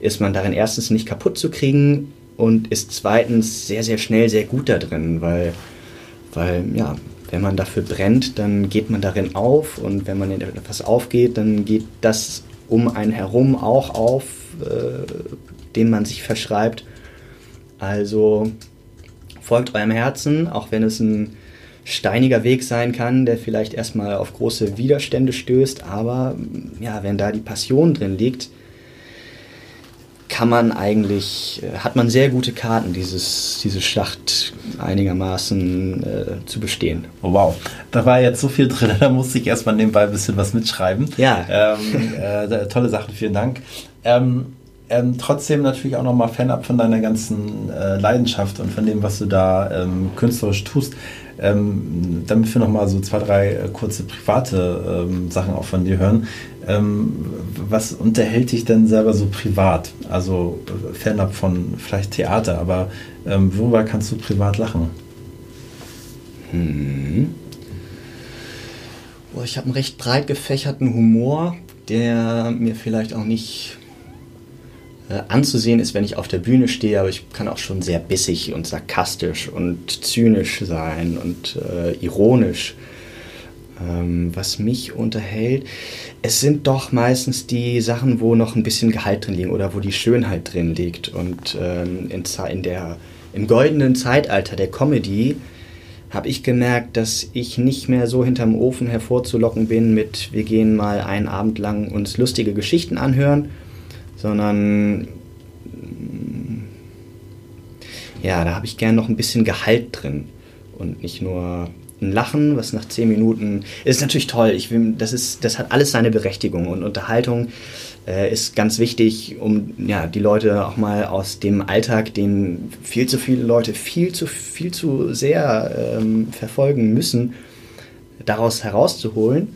ist man darin erstens nicht kaputt zu kriegen und ist zweitens sehr, sehr schnell sehr gut da drin, weil, weil ja, wenn man dafür brennt, dann geht man darin auf und wenn man in etwas aufgeht, dann geht das um einen herum auch auf, äh, dem man sich verschreibt. Also folgt eurem Herzen, auch wenn es ein steiniger Weg sein kann, der vielleicht erstmal auf große Widerstände stößt, aber ja, wenn da die Passion drin liegt, kann man eigentlich, äh, hat man sehr gute Karten, dieses, diese Schlacht einigermaßen äh, zu bestehen. Oh, wow, da war jetzt so viel drin, da musste ich erstmal nebenbei ein bisschen was mitschreiben. Ja. Ähm, äh, tolle Sachen, vielen Dank. Ähm, ähm, trotzdem natürlich auch nochmal Fan-Up von deiner ganzen äh, Leidenschaft und von dem, was du da ähm, künstlerisch tust. Ähm, damit wir nochmal so zwei, drei äh, kurze private ähm, Sachen auch von dir hören. Ähm, was unterhält dich denn selber so privat? Also äh, fernab von vielleicht Theater, aber ähm, worüber kannst du privat lachen? Hm. Boah, ich habe einen recht breit gefächerten Humor, der mir vielleicht auch nicht äh, anzusehen ist, wenn ich auf der Bühne stehe, aber ich kann auch schon sehr bissig und sarkastisch und zynisch sein und äh, ironisch. Ähm, was mich unterhält, es sind doch meistens die Sachen, wo noch ein bisschen Gehalt drin liegt oder wo die Schönheit drin liegt. Und ähm, in, in der, im goldenen Zeitalter der Comedy habe ich gemerkt, dass ich nicht mehr so hinterm Ofen hervorzulocken bin mit, wir gehen mal einen Abend lang uns lustige Geschichten anhören, sondern ja, da habe ich gern noch ein bisschen Gehalt drin und nicht nur ein Lachen, was nach zehn Minuten ist natürlich toll. Ich will, das ist, das hat alles seine Berechtigung und Unterhaltung äh, ist ganz wichtig, um ja die Leute auch mal aus dem Alltag, den viel zu viele Leute viel zu viel zu sehr ähm, verfolgen müssen, daraus herauszuholen.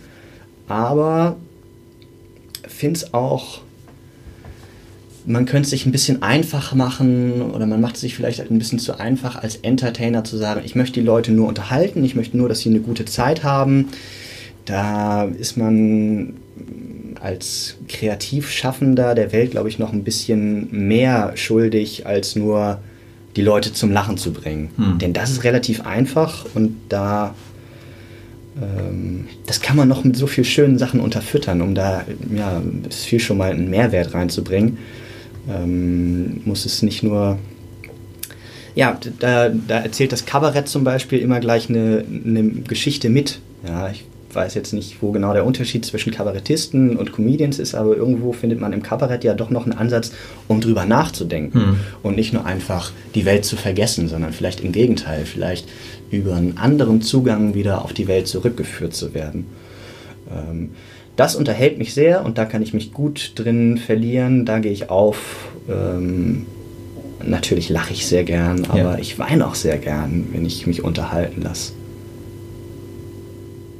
Aber finde es auch man könnte es sich ein bisschen einfach machen oder man macht es sich vielleicht ein bisschen zu einfach als Entertainer zu sagen, ich möchte die Leute nur unterhalten, ich möchte nur, dass sie eine gute Zeit haben. Da ist man als Kreativschaffender der Welt, glaube ich, noch ein bisschen mehr schuldig, als nur die Leute zum Lachen zu bringen. Hm. Denn das ist relativ einfach und da ähm, das kann man noch mit so vielen schönen Sachen unterfüttern, um da ja, viel schon mal einen Mehrwert reinzubringen ähm, muss es nicht nur ja, da, da, erzählt das Kabarett zum Beispiel immer gleich eine, eine, Geschichte mit. Ja, ich weiß jetzt nicht, wo genau der Unterschied zwischen Kabarettisten und Comedians ist, aber irgendwo findet man im Kabarett ja doch noch einen Ansatz, um drüber nachzudenken hm. und nicht nur einfach die Welt zu vergessen, sondern vielleicht im Gegenteil, vielleicht über einen anderen Zugang wieder auf die Welt zurückgeführt zu werden. Ähm, das unterhält mich sehr und da kann ich mich gut drin verlieren. Da gehe ich auf. Ähm, natürlich lache ich sehr gern, aber ja. ich weine auch sehr gern, wenn ich mich unterhalten lasse.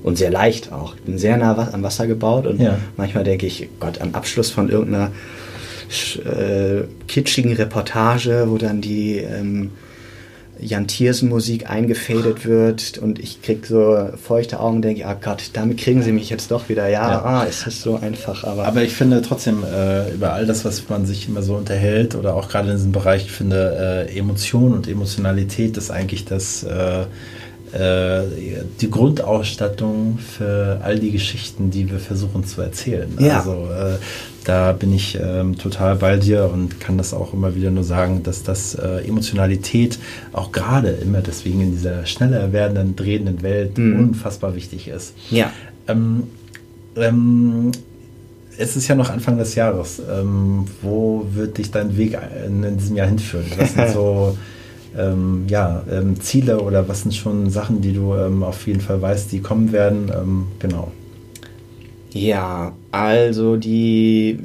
Und sehr leicht auch. Ich bin sehr nah am Wasser gebaut und ja. manchmal denke ich, Gott, am Abschluss von irgendeiner äh, kitschigen Reportage, wo dann die ähm, Jan Tiersen Musik eingefadet wird und ich kriege so feuchte Augen und denke, ah Gott, damit kriegen sie mich jetzt doch wieder. Ja, ja. Ah, ist das so einfach. Aber, aber ich finde trotzdem, äh, über all das, was man sich immer so unterhält oder auch gerade in diesem Bereich, ich finde, äh, Emotion und Emotionalität ist eigentlich das äh, äh, die Grundausstattung für all die Geschichten, die wir versuchen zu erzählen. Ja. Also äh, da bin ich ähm, total bei dir und kann das auch immer wieder nur sagen, dass das äh, Emotionalität auch gerade immer deswegen in dieser schneller werdenden, drehenden Welt mhm. unfassbar wichtig ist. Ja. Ähm, ähm, es ist ja noch Anfang des Jahres. Ähm, wo wird dich dein Weg in, in diesem Jahr hinführen? Was sind so ähm, ja, ähm, Ziele oder was sind schon Sachen, die du auf jeden Fall weißt, die kommen werden? Genau. Ja, also die,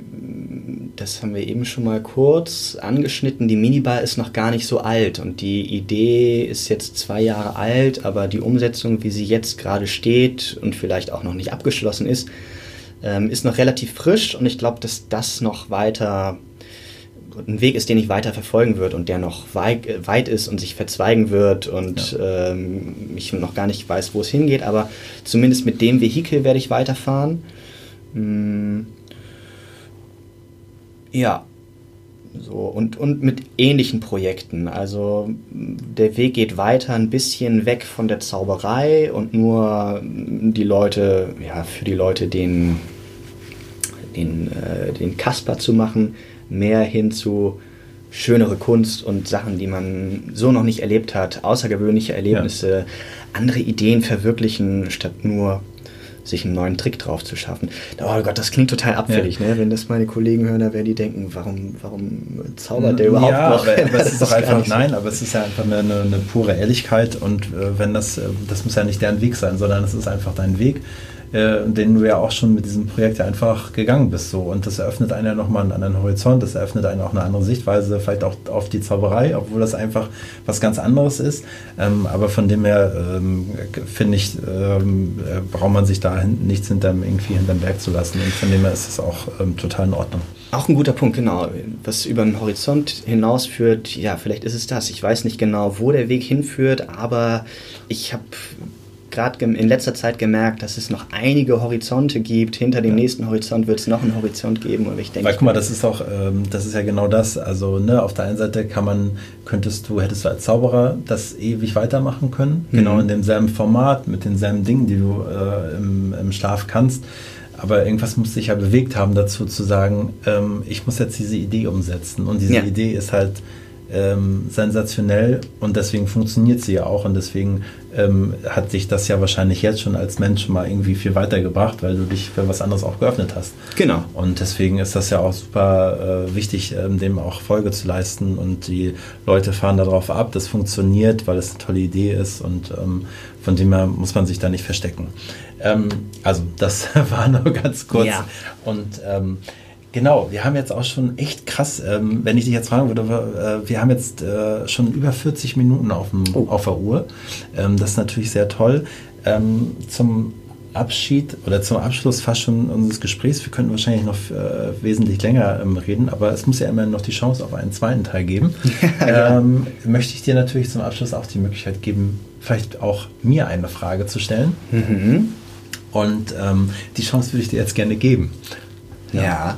das haben wir eben schon mal kurz angeschnitten, die Minibar ist noch gar nicht so alt und die Idee ist jetzt zwei Jahre alt, aber die Umsetzung, wie sie jetzt gerade steht und vielleicht auch noch nicht abgeschlossen ist, ähm, ist noch relativ frisch und ich glaube, dass das noch weiter ein Weg ist, den ich weiter verfolgen würde und der noch weit, weit ist und sich verzweigen wird und ja. ähm, ich noch gar nicht weiß, wo es hingeht, aber zumindest mit dem Vehikel werde ich weiterfahren. Mm, ja, so, und, und mit ähnlichen Projekten. Also der Weg geht weiter ein bisschen weg von der Zauberei und nur die Leute, ja, für die Leute den, den, äh, den Kasper zu machen, mehr hin zu schönere Kunst und Sachen, die man so noch nicht erlebt hat, außergewöhnliche Erlebnisse, ja. andere Ideen verwirklichen, statt nur sich einen neuen Trick drauf zu schaffen. Oh Gott, das klingt total abfällig, ja. ne? Wenn das meine Kollegen hören, da werden die denken, warum, warum zaubert der überhaupt ja, noch? Aber, aber es ist doch einfach, nein, aber es ist ja einfach eine, eine pure Ehrlichkeit und äh, wenn das, äh, das muss ja nicht deren Weg sein, sondern es ist einfach dein Weg äh, den du ja auch schon mit diesem Projekt einfach gegangen bist. So. Und das eröffnet einen ja nochmal einen anderen Horizont, das eröffnet einen auch eine andere Sichtweise, vielleicht auch auf die Zauberei, obwohl das einfach was ganz anderes ist. Ähm, aber von dem her ähm, finde ich, ähm, äh, braucht man sich da nichts hinterm, irgendwie hinterm Berg zu lassen. Und von dem her ist es auch ähm, total in Ordnung. Auch ein guter Punkt, genau. Was über den Horizont hinausführt, ja, vielleicht ist es das. Ich weiß nicht genau, wo der Weg hinführt, aber ich habe gerade in letzter Zeit gemerkt, dass es noch einige Horizonte gibt. Hinter dem ja. nächsten Horizont wird es noch einen Horizont geben. Und ich denke, Weil guck mal, das ist auch, ähm, das ist ja genau das. Also ne, auf der einen Seite kann man, könntest du, hättest du als Zauberer das ewig weitermachen können, mhm. genau in demselben Format, mit denselben Dingen, die du äh, im, im Schlaf kannst. Aber irgendwas muss sich ja bewegt haben dazu zu sagen, ähm, ich muss jetzt diese Idee umsetzen. Und diese ja. Idee ist halt ähm, sensationell und deswegen funktioniert sie ja auch und deswegen ähm, hat sich das ja wahrscheinlich jetzt schon als Mensch mal irgendwie viel weitergebracht, weil du dich für was anderes auch geöffnet hast. Genau. Und deswegen ist das ja auch super äh, wichtig, ähm, dem auch Folge zu leisten und die Leute fahren darauf ab, das funktioniert, weil es eine tolle Idee ist und ähm, von dem her muss man sich da nicht verstecken. Ähm, also das war nur ganz kurz ja. und ähm, Genau, wir haben jetzt auch schon echt krass, ähm, wenn ich dich jetzt fragen würde, äh, wir haben jetzt äh, schon über 40 Minuten auf, dem, oh. auf der Uhr. Ähm, das ist natürlich sehr toll. Ähm, zum Abschied oder zum Abschluss fast schon unseres Gesprächs, wir könnten wahrscheinlich noch äh, wesentlich länger ähm, reden, aber es muss ja immer noch die Chance auf einen zweiten Teil geben. ja. Ähm, möchte ich dir natürlich zum Abschluss auch die Möglichkeit geben, vielleicht auch mir eine Frage zu stellen. Mhm. Und ähm, die Chance würde ich dir jetzt gerne geben. ja. ja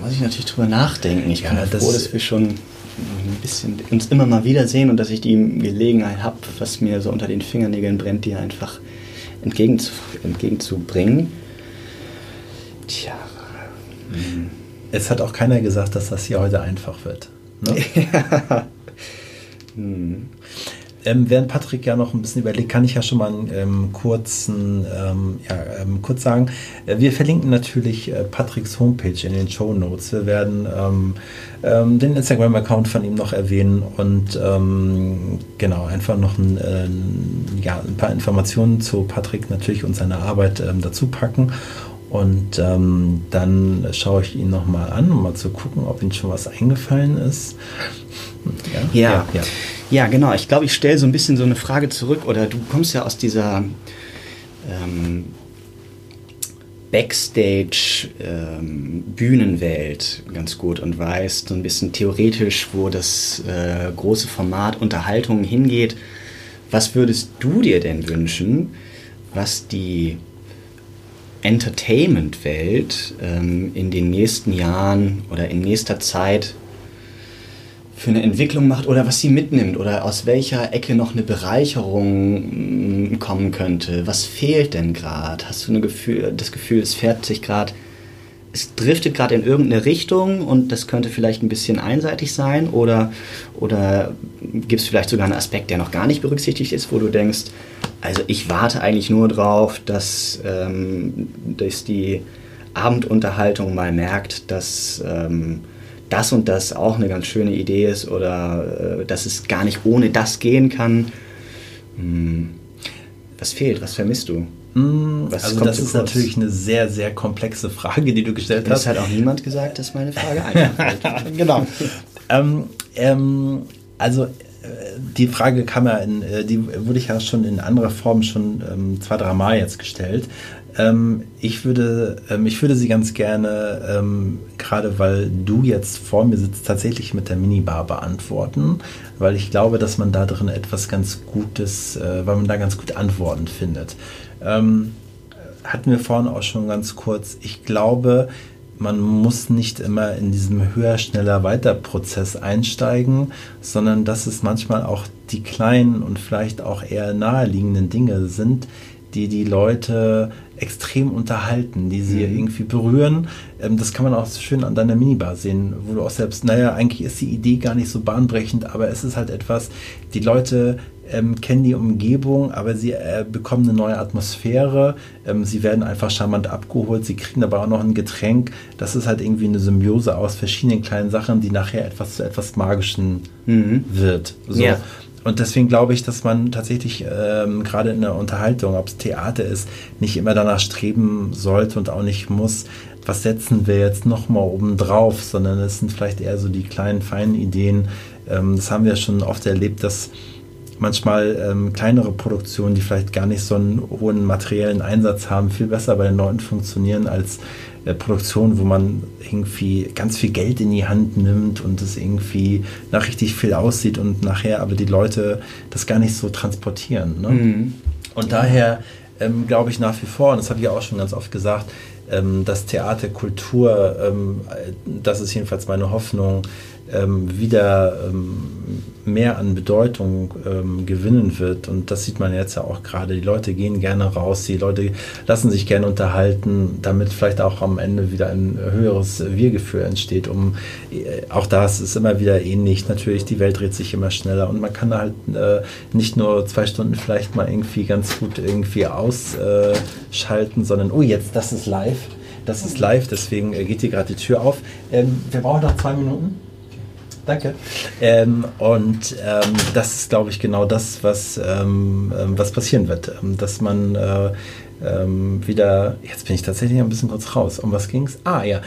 muss ich natürlich drüber nachdenken. Ich ja, bin froh, dass wir schon ein bisschen uns immer mal wiedersehen und dass ich die Gelegenheit habe, was mir so unter den Fingernägeln brennt, die einfach entgegenzu, entgegenzubringen. Tja. Es hat auch keiner gesagt, dass das hier heute einfach wird. Ne? ja. Hm. Ähm, während Patrick ja noch ein bisschen überlegt, kann ich ja schon mal einen ähm, kurzen, ähm, ja, ähm, kurz sagen. Äh, wir verlinken natürlich äh, Patricks Homepage in den Show Notes. Wir werden ähm, ähm, den Instagram-Account von ihm noch erwähnen und genau, einfach noch ein, äh, ja, ein paar Informationen zu Patrick natürlich und seiner Arbeit dazu packen. Und ähm, dann schaue ich ihn nochmal an, um mal zu gucken, ob ihm schon was eingefallen ist. Ja, ja. ja, ja. Ja genau. Ich glaube, ich stelle so ein bisschen so eine Frage zurück. Oder du kommst ja aus dieser ähm, Backstage-Bühnenwelt ähm, ganz gut und weißt so ein bisschen theoretisch, wo das äh, große Format Unterhaltung hingeht. Was würdest du dir denn wünschen, was die Entertainment-Welt ähm, in den nächsten Jahren oder in nächster Zeit für eine Entwicklung macht oder was sie mitnimmt oder aus welcher Ecke noch eine Bereicherung mm, kommen könnte. Was fehlt denn gerade? Hast du Gefühl, das Gefühl, es fährt sich gerade, es driftet gerade in irgendeine Richtung und das könnte vielleicht ein bisschen einseitig sein oder, oder gibt es vielleicht sogar einen Aspekt, der noch gar nicht berücksichtigt ist, wo du denkst, also ich warte eigentlich nur drauf, dass, ähm, dass die Abendunterhaltung mal merkt, dass ähm, das und das auch eine ganz schöne Idee ist oder äh, dass es gar nicht ohne das gehen kann. Hm. Was fehlt? Was vermisst du? Hm, was also das ist kurz? natürlich eine sehr, sehr komplexe Frage, die du gestellt das hast. Das hat auch niemand gesagt, dass meine Frage einfach genau. ähm, ähm, also die Frage kam ja in, äh, die wurde ich ja schon in anderer Form schon ähm, zwei, drei Mal jetzt gestellt. Ähm, ich, würde, ähm, ich würde sie ganz gerne, ähm, gerade weil du jetzt vor mir sitzt, tatsächlich mit der Minibar beantworten, weil ich glaube, dass man da drin etwas ganz Gutes, äh, weil man da ganz gut Antworten findet. Ähm, hatten wir vorhin auch schon ganz kurz. Ich glaube, man muss nicht immer in diesem höher, schneller, weiter Prozess einsteigen, sondern dass es manchmal auch die kleinen und vielleicht auch eher naheliegenden Dinge sind, die die Leute extrem unterhalten, die sie mhm. irgendwie berühren. Ähm, das kann man auch schön an deiner Minibar sehen, wo du auch selbst, naja, eigentlich ist die Idee gar nicht so bahnbrechend, aber es ist halt etwas, die Leute ähm, kennen die Umgebung, aber sie äh, bekommen eine neue Atmosphäre. Ähm, sie werden einfach charmant abgeholt. Sie kriegen aber auch noch ein Getränk. Das ist halt irgendwie eine Symbiose aus verschiedenen kleinen Sachen, die nachher etwas zu etwas Magischen mhm. wird. So. Ja. Und deswegen glaube ich, dass man tatsächlich ähm, gerade in der Unterhaltung, ob es Theater ist, nicht immer danach streben sollte und auch nicht muss, was setzen wir jetzt nochmal oben drauf, sondern es sind vielleicht eher so die kleinen, feinen Ideen. Ähm, das haben wir schon oft erlebt, dass manchmal ähm, kleinere Produktionen, die vielleicht gar nicht so einen hohen materiellen Einsatz haben, viel besser bei den Leuten funktionieren als Produktionen, wo man irgendwie ganz viel Geld in die Hand nimmt und es irgendwie nach richtig viel aussieht und nachher aber die Leute das gar nicht so transportieren. Ne? Mhm. Und daher ähm, glaube ich nach wie vor, und das habe ich auch schon ganz oft gesagt, ähm, dass Theaterkultur, ähm, das ist jedenfalls meine Hoffnung, ähm, wieder ähm, mehr an Bedeutung ähm, gewinnen wird. Und das sieht man jetzt ja auch gerade. Die Leute gehen gerne raus, die Leute lassen sich gerne unterhalten, damit vielleicht auch am Ende wieder ein höheres Wir-Gefühl entsteht. Um, äh, auch das ist immer wieder ähnlich. Natürlich, die Welt dreht sich immer schneller und man kann halt äh, nicht nur zwei Stunden vielleicht mal irgendwie ganz gut irgendwie ausschalten, sondern, oh, jetzt, das ist live. Das ist live, deswegen äh, geht hier gerade die Tür auf. Ähm, wir brauchen noch zwei Minuten. Danke. Ähm, und ähm, das ist, glaube ich, genau das, was, ähm, ähm was passieren wird. Ähm, dass man äh, ähm, wieder, jetzt bin ich tatsächlich ein bisschen kurz raus. Um was ging es? Ah ja,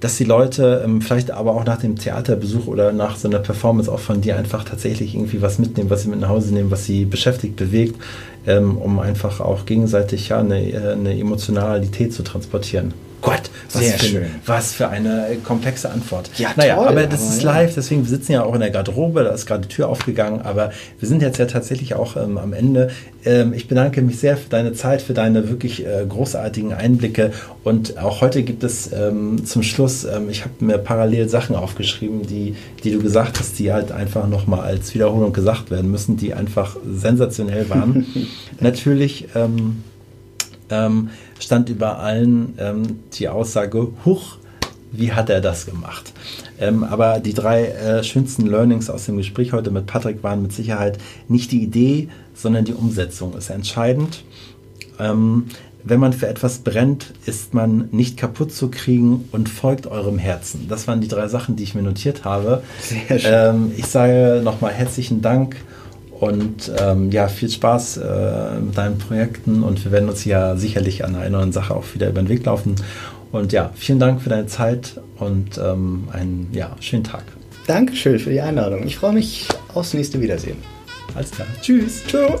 dass die Leute vielleicht aber auch nach dem Theaterbesuch oder nach so einer Performance auch von dir einfach tatsächlich irgendwie was mitnehmen, was sie mit nach Hause nehmen, was sie beschäftigt, bewegt, um einfach auch gegenseitig ja eine, äh, eine Emotionalität zu transportieren. Gott, was, Sehr für, schön. was für eine komplexe Antwort. Ja, naja, toll, aber das aber ist live, deswegen wir sitzen ja auch in der Garderobe, da ist gerade die Tür aufgegangen, aber wir sind jetzt ja tatsächlich auch ähm, am Ende. Ähm, ich bedanke mich sehr für deine Zeit, für deine wirklich äh, großartigen Einblicke und auch heute gibt es ähm, zum Schluss, ähm, ich habe mir parallel Sachen aufgeschrieben, die, die du gesagt hast, die halt einfach nochmal als Wiederholung gesagt werden müssen, die einfach sensationell waren. Natürlich ähm, ähm, stand über allen ähm, die Aussage, huch, wie hat er das gemacht? Ähm, aber die drei äh, schönsten Learnings aus dem Gespräch heute mit Patrick waren mit Sicherheit nicht die Idee, sondern die Umsetzung ist entscheidend. Ähm, wenn man für etwas brennt, ist man nicht kaputt zu kriegen und folgt eurem Herzen. Das waren die drei Sachen, die ich mir notiert habe. Sehr schön. Ähm, ich sage nochmal herzlichen Dank und ähm, ja, viel Spaß äh, mit deinen Projekten und wir werden uns ja sicherlich an einer neuen Sache auch wieder über den Weg laufen. Und ja, vielen Dank für deine Zeit und ähm, einen ja, schönen Tag. Dankeschön für die Einladung. Ich freue mich aufs nächste Wiedersehen. Alles klar. Tschüss. Ciao.